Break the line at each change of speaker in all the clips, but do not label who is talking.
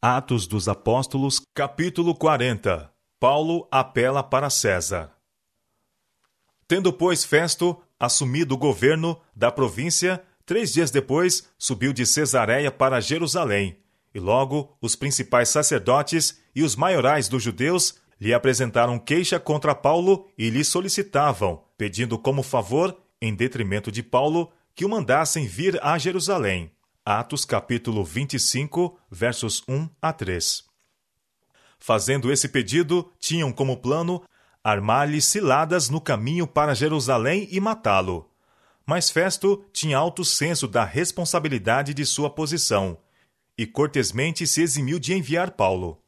Atos dos Apóstolos, capítulo 40 Paulo apela para César. Tendo, pois, Festo assumido o governo da província, três dias depois subiu de Cesareia para Jerusalém, e logo os principais sacerdotes e os maiorais dos judeus lhe apresentaram queixa contra Paulo e lhe solicitavam, pedindo como favor, em detrimento de Paulo, que o mandassem vir a Jerusalém. Atos capítulo 25, versos 1 a 3. Fazendo esse pedido, tinham como plano armar-lhe ciladas no caminho para Jerusalém e matá-lo. Mas Festo tinha alto senso da responsabilidade de sua posição e cortesmente se eximiu de enviar Paulo.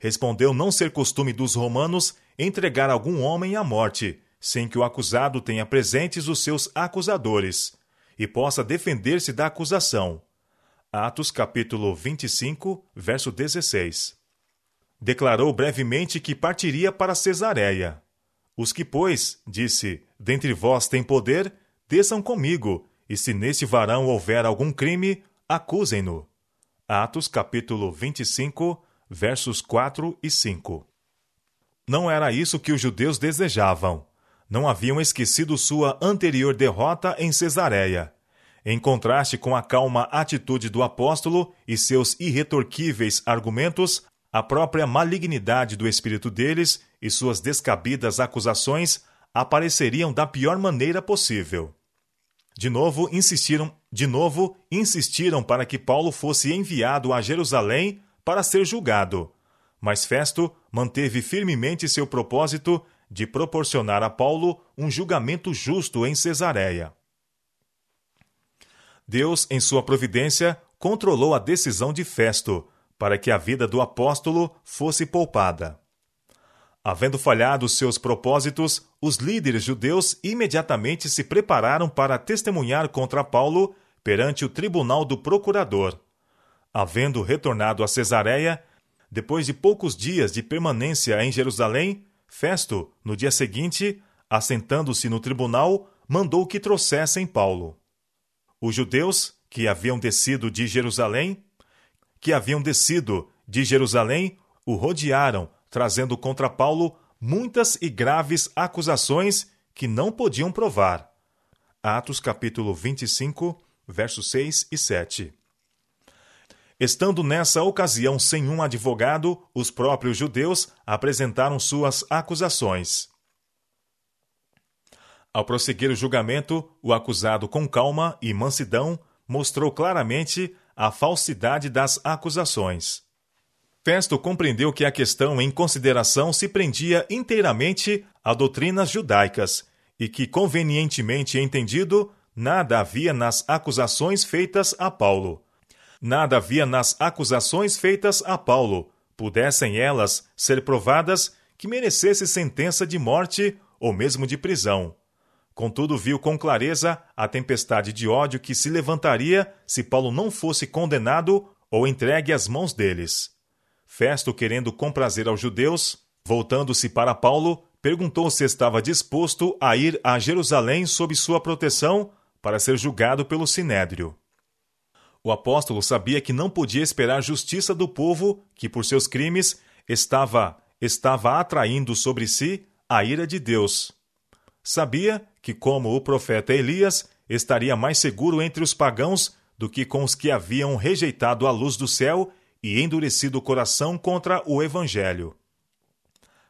Respondeu não ser costume dos romanos entregar algum homem à morte, sem que o acusado tenha presentes os seus acusadores e possa defender-se da acusação Atos capítulo 25, verso 16. Declarou brevemente que partiria para Cesareia. Os que, pois, disse, dentre vós têm poder, desçam comigo, e se neste varão houver algum crime, acusem-no. Atos capítulo 25, versos 4 e 5. Não era isso que os judeus desejavam. Não haviam esquecido sua anterior derrota em Cesareia em contraste com a calma atitude do apóstolo e seus irretorquíveis argumentos, a própria malignidade do espírito deles e suas descabidas acusações apareceriam da pior maneira possível. De novo insistiram, de novo insistiram para que Paulo fosse enviado a Jerusalém para ser julgado. Mas Festo manteve firmemente seu propósito de proporcionar a Paulo um julgamento justo em Cesareia. Deus, em sua providência, controlou a decisão de Festo, para que a vida do apóstolo fosse poupada. Havendo falhado seus propósitos, os líderes judeus imediatamente se prepararam para testemunhar contra Paulo perante o tribunal do procurador. Havendo retornado a Cesareia, depois de poucos dias de permanência em Jerusalém, Festo, no dia seguinte, assentando-se no tribunal, mandou que trouxessem Paulo. Os judeus que haviam descido de Jerusalém, que haviam descido de Jerusalém, o rodearam, trazendo contra Paulo muitas e graves acusações que não podiam provar. Atos capítulo 25, versos 6 e 7. Estando nessa ocasião sem um advogado, os próprios judeus apresentaram suas acusações. Ao prosseguir o julgamento, o acusado, com calma e mansidão, mostrou claramente a falsidade das acusações. Festo compreendeu que a questão em consideração se prendia inteiramente a doutrinas judaicas e que, convenientemente entendido, nada havia nas acusações feitas a Paulo. Nada havia nas acusações feitas a Paulo, pudessem elas ser provadas, que merecesse sentença de morte ou mesmo de prisão. Contudo, viu com clareza a tempestade de ódio que se levantaria se Paulo não fosse condenado ou entregue às mãos deles. Festo, querendo comprazer aos judeus, voltando-se para Paulo, perguntou se estava disposto a ir a Jerusalém sob sua proteção para ser julgado pelo sinédrio. O apóstolo sabia que não podia esperar justiça do povo que, por seus crimes, estava estava atraindo sobre si a ira de Deus. Sabia que, como o profeta Elias, estaria mais seguro entre os pagãos do que com os que haviam rejeitado a luz do céu e endurecido o coração contra o Evangelho.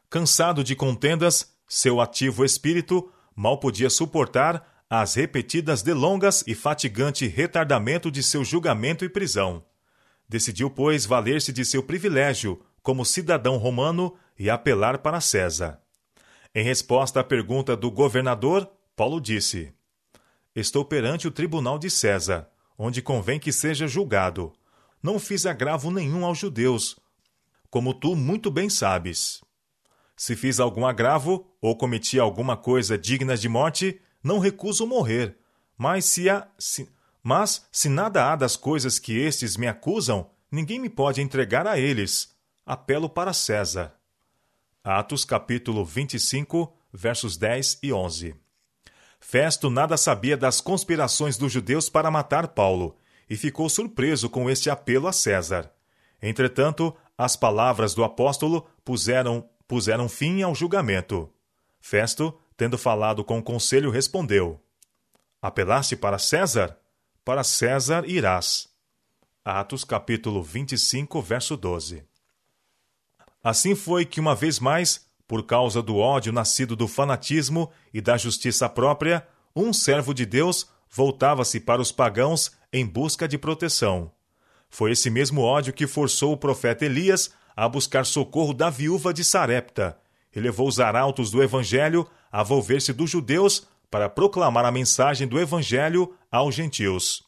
Cansado de contendas, seu ativo espírito mal podia suportar as repetidas delongas e fatigante retardamento de seu julgamento e prisão. Decidiu, pois, valer-se de seu privilégio como cidadão romano e apelar para César. Em resposta à pergunta do governador, Paulo disse: Estou perante o tribunal de César, onde convém que seja julgado. Não fiz agravo nenhum aos judeus, como tu muito bem sabes. Se fiz algum agravo ou cometi alguma coisa digna de morte, não recuso morrer. Mas se há, se, mas se nada há das coisas que estes me acusam, ninguém me pode entregar a eles. Apelo para César. Atos capítulo 25, versos 10 e 11. Festo nada sabia das conspirações dos judeus para matar Paulo e ficou surpreso com este apelo a César. Entretanto, as palavras do apóstolo puseram, puseram fim ao julgamento. Festo, tendo falado com o conselho, respondeu: Apelaste para César? Para César irás. Atos capítulo 25, verso 12. Assim foi que, uma vez mais, por causa do ódio nascido do fanatismo e da justiça própria, um servo de Deus voltava-se para os pagãos em busca de proteção. Foi esse mesmo ódio que forçou o profeta Elias a buscar socorro da viúva de Sarepta e levou os arautos do evangelho a volver-se dos judeus para proclamar a mensagem do evangelho aos gentios.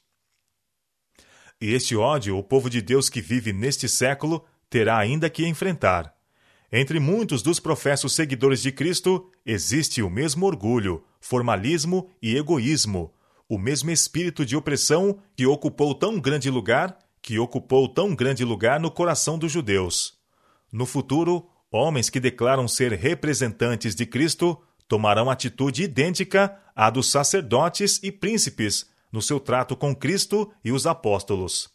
E este ódio o povo de Deus que vive neste século terá ainda que enfrentar. Entre muitos dos professos seguidores de Cristo existe o mesmo orgulho, formalismo e egoísmo, o mesmo espírito de opressão que ocupou tão grande lugar, que ocupou tão grande lugar no coração dos judeus. No futuro, homens que declaram ser representantes de Cristo tomarão atitude idêntica à dos sacerdotes e príncipes no seu trato com Cristo e os apóstolos.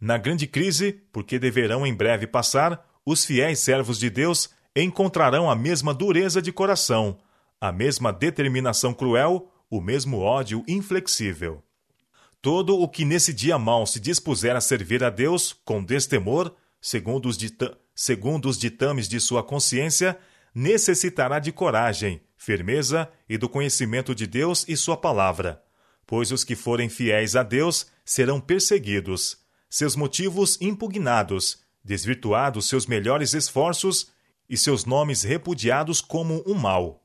Na grande crise, porque deverão em breve passar, os fiéis servos de Deus encontrarão a mesma dureza de coração, a mesma determinação cruel, o mesmo ódio inflexível. Todo o que nesse dia mau se dispuser a servir a Deus com destemor, segundo os, segundo os ditames de sua consciência, necessitará de coragem, firmeza e do conhecimento de Deus e sua palavra pois os que forem fiéis a Deus serão perseguidos, seus motivos impugnados, desvirtuados seus melhores esforços e seus nomes repudiados como um mal.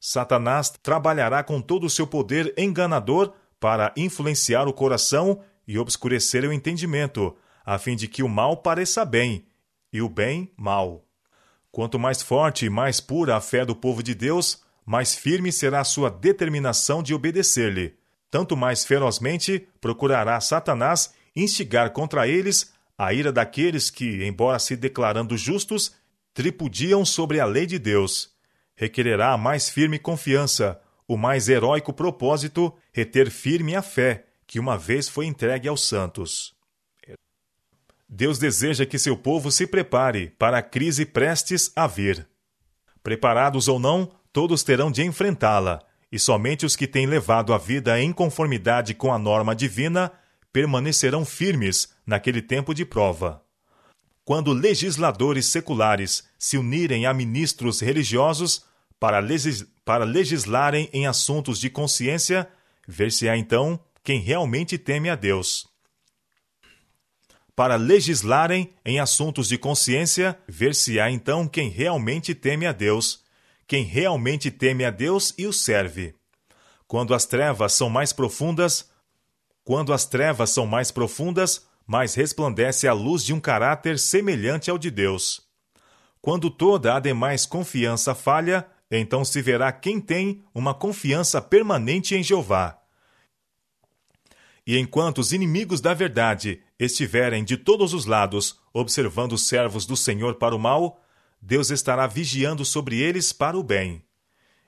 Satanás trabalhará com todo o seu poder enganador para influenciar o coração e obscurecer o entendimento, a fim de que o mal pareça bem e o bem mal. Quanto mais forte e mais pura a fé do povo de Deus, mais firme será a sua determinação de obedecer-lhe tanto mais ferozmente procurará Satanás instigar contra eles a ira daqueles que, embora se declarando justos, tripudiam sobre a lei de Deus. Requererá a mais firme confiança, o mais heróico propósito, reter firme a fé que uma vez foi entregue aos santos. Deus deseja que seu povo se prepare para a crise prestes a vir. Preparados ou não, todos terão de enfrentá-la e somente os que têm levado a vida em conformidade com a norma divina permanecerão firmes naquele tempo de prova. Quando legisladores seculares se unirem a ministros religiosos para, legis para legislarem em assuntos de consciência, ver-se-á então quem realmente teme a Deus. Para legislarem em assuntos de consciência, ver-se-á então quem realmente teme a Deus quem realmente teme a Deus e o serve. Quando as trevas são mais profundas, quando as trevas são mais profundas, mais resplandece a luz de um caráter semelhante ao de Deus. Quando toda a demais confiança falha, então se verá quem tem uma confiança permanente em Jeová. E enquanto os inimigos da verdade estiverem de todos os lados observando os servos do Senhor para o mal, Deus estará vigiando sobre eles para o bem.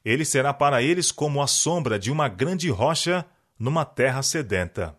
Ele será para eles como a sombra de uma grande rocha numa terra sedenta.